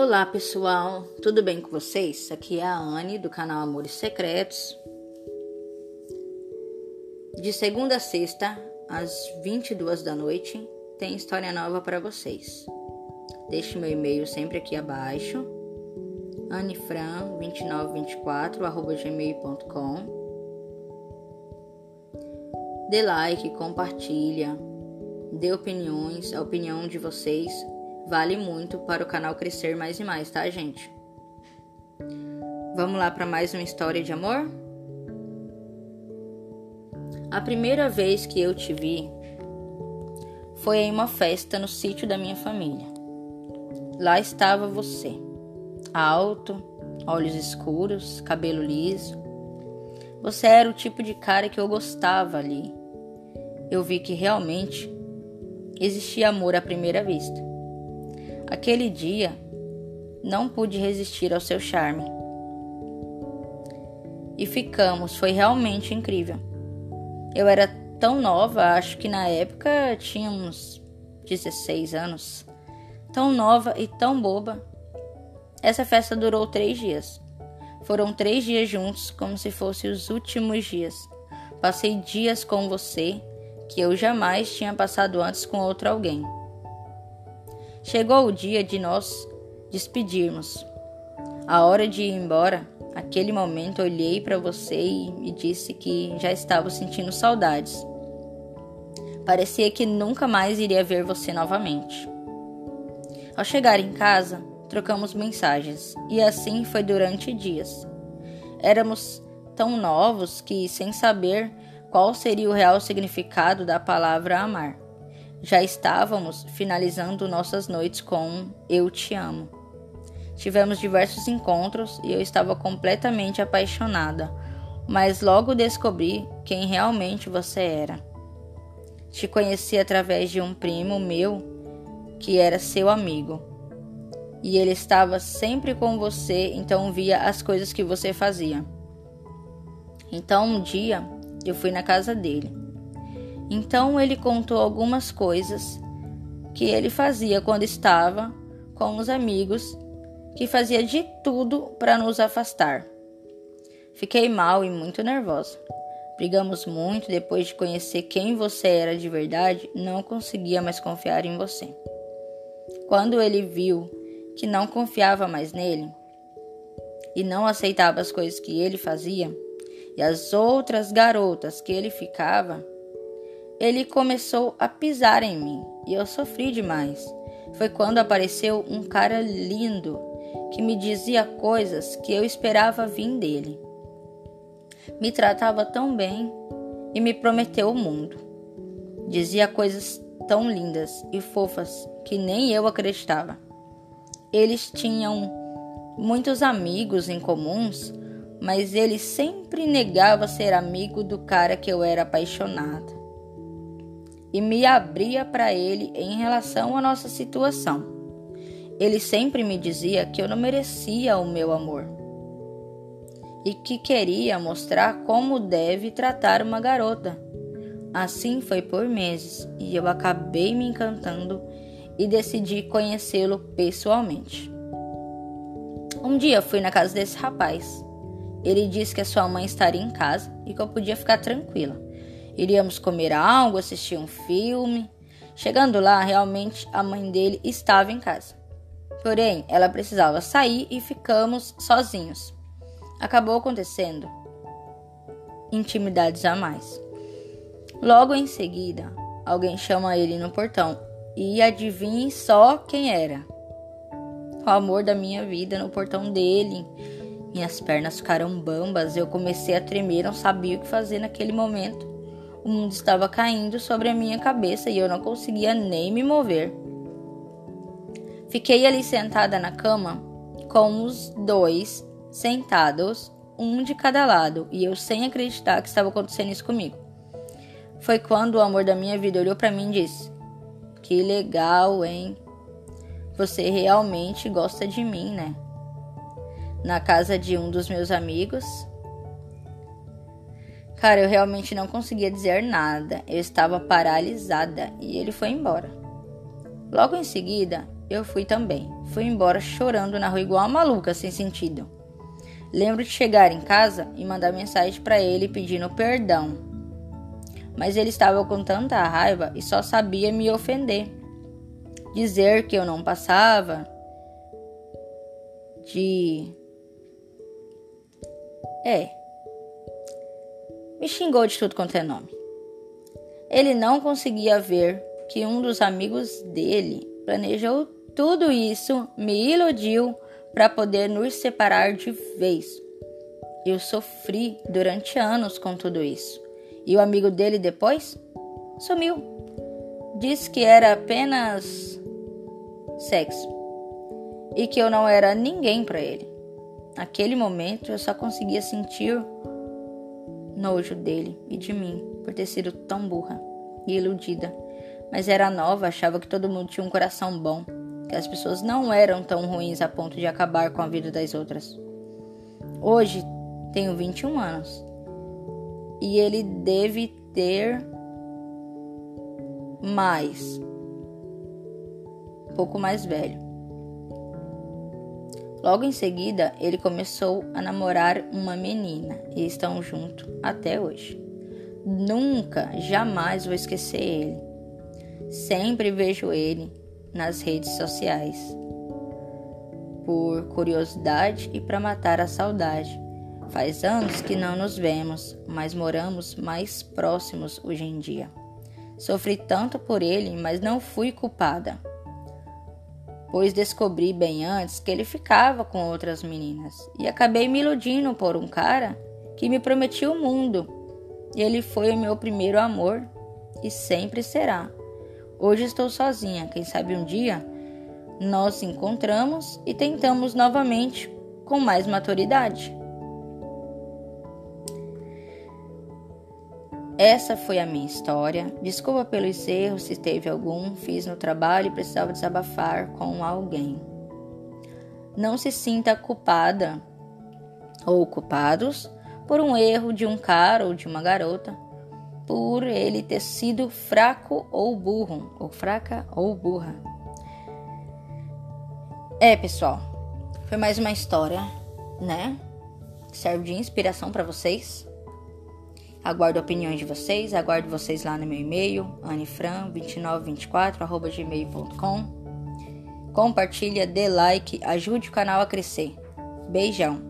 Olá pessoal, tudo bem com vocês? Aqui é a Anne do canal Amores Secretos. De segunda a sexta, às 22 da noite, tem história nova para vocês. Deixe meu e-mail sempre aqui abaixo, anifran2924@gmail.com. Dê like, compartilha, dê opiniões, a opinião de vocês vale muito para o canal crescer mais e mais, tá, gente? Vamos lá para mais uma história de amor? A primeira vez que eu te vi foi em uma festa no sítio da minha família. Lá estava você, alto, olhos escuros, cabelo liso. Você era o tipo de cara que eu gostava ali. Eu vi que realmente existia amor à primeira vista. Aquele dia, não pude resistir ao seu charme. E ficamos, foi realmente incrível. Eu era tão nova, acho que na época tinha uns 16 anos. Tão nova e tão boba. Essa festa durou três dias. Foram três dias juntos, como se fossem os últimos dias. Passei dias com você que eu jamais tinha passado antes com outro alguém. Chegou o dia de nós despedirmos. A hora de ir embora, aquele momento olhei para você e me disse que já estava sentindo saudades. Parecia que nunca mais iria ver você novamente. Ao chegar em casa, trocamos mensagens e assim foi durante dias. Éramos tão novos que, sem saber qual seria o real significado da palavra amar, já estávamos finalizando nossas noites com Eu Te Amo. Tivemos diversos encontros e eu estava completamente apaixonada, mas logo descobri quem realmente você era. Te conheci através de um primo meu que era seu amigo. E ele estava sempre com você, então via as coisas que você fazia. Então um dia eu fui na casa dele. Então ele contou algumas coisas que ele fazia quando estava com os amigos, que fazia de tudo para nos afastar. Fiquei mal e muito nervosa. Brigamos muito depois de conhecer quem você era de verdade, não conseguia mais confiar em você. Quando ele viu que não confiava mais nele e não aceitava as coisas que ele fazia e as outras garotas que ele ficava, ele começou a pisar em mim e eu sofri demais. Foi quando apareceu um cara lindo que me dizia coisas que eu esperava vir dele. Me tratava tão bem e me prometeu o mundo. Dizia coisas tão lindas e fofas que nem eu acreditava. Eles tinham muitos amigos em comuns, mas ele sempre negava ser amigo do cara que eu era apaixonada e me abria para ele em relação à nossa situação. Ele sempre me dizia que eu não merecia o meu amor e que queria mostrar como deve tratar uma garota. Assim foi por meses e eu acabei me encantando e decidi conhecê-lo pessoalmente. Um dia fui na casa desse rapaz. Ele disse que a sua mãe estaria em casa e que eu podia ficar tranquila. Iríamos comer algo, assistir um filme. Chegando lá, realmente a mãe dele estava em casa. Porém, ela precisava sair e ficamos sozinhos. Acabou acontecendo intimidades a mais. Logo em seguida, alguém chama ele no portão e adivinhe só quem era. O amor da minha vida no portão dele. Minhas pernas ficaram bambas, eu comecei a tremer, não sabia o que fazer naquele momento. O mundo estava caindo sobre a minha cabeça e eu não conseguia nem me mover. Fiquei ali sentada na cama, com os dois sentados, um de cada lado, e eu sem acreditar que estava acontecendo isso comigo. Foi quando o amor da minha vida olhou para mim e disse: Que legal, hein? Você realmente gosta de mim, né? Na casa de um dos meus amigos, Cara, eu realmente não conseguia dizer nada. Eu estava paralisada e ele foi embora. Logo em seguida, eu fui também. Fui embora chorando na rua igual uma maluca, sem sentido. Lembro de chegar em casa e mandar mensagem para ele pedindo perdão. Mas ele estava com tanta raiva e só sabia me ofender. Dizer que eu não passava de. É. Me xingou de tudo quanto é nome. Ele não conseguia ver que um dos amigos dele planejou tudo isso, me iludiu para poder nos separar de vez. Eu sofri durante anos com tudo isso. E o amigo dele depois sumiu. Disse que era apenas sexo e que eu não era ninguém para ele. Naquele momento eu só conseguia sentir nojo dele e de mim por ter sido tão burra e iludida. Mas era nova, achava que todo mundo tinha um coração bom que as pessoas não eram tão ruins a ponto de acabar com a vida das outras. Hoje tenho 21 anos e ele deve ter mais, um pouco mais velho. Logo em seguida, ele começou a namorar uma menina e estão juntos até hoje. Nunca, jamais vou esquecer ele. Sempre vejo ele nas redes sociais. Por curiosidade e para matar a saudade. Faz anos que não nos vemos, mas moramos mais próximos hoje em dia. Sofri tanto por ele, mas não fui culpada, pois descobri bem antes que ele ficava com outras meninas e acabei me iludindo por um cara que me prometia o mundo. Ele foi o meu primeiro amor e sempre será. Hoje estou sozinha, quem sabe um dia nós encontramos e tentamos novamente com mais maturidade. Essa foi a minha história. Desculpa pelos erros, se teve algum, fiz no trabalho e precisava desabafar com alguém. Não se sinta culpada ou culpados por um erro de um cara ou de uma garota por ele ter sido fraco ou burro, ou fraca ou burra. É, pessoal, foi mais uma história, né? Serve de inspiração para vocês. Aguardo opiniões de vocês, aguardo vocês lá no meu e-mail, anifran2924@gmail.com. Compartilha, dê like, ajude o canal a crescer. Beijão.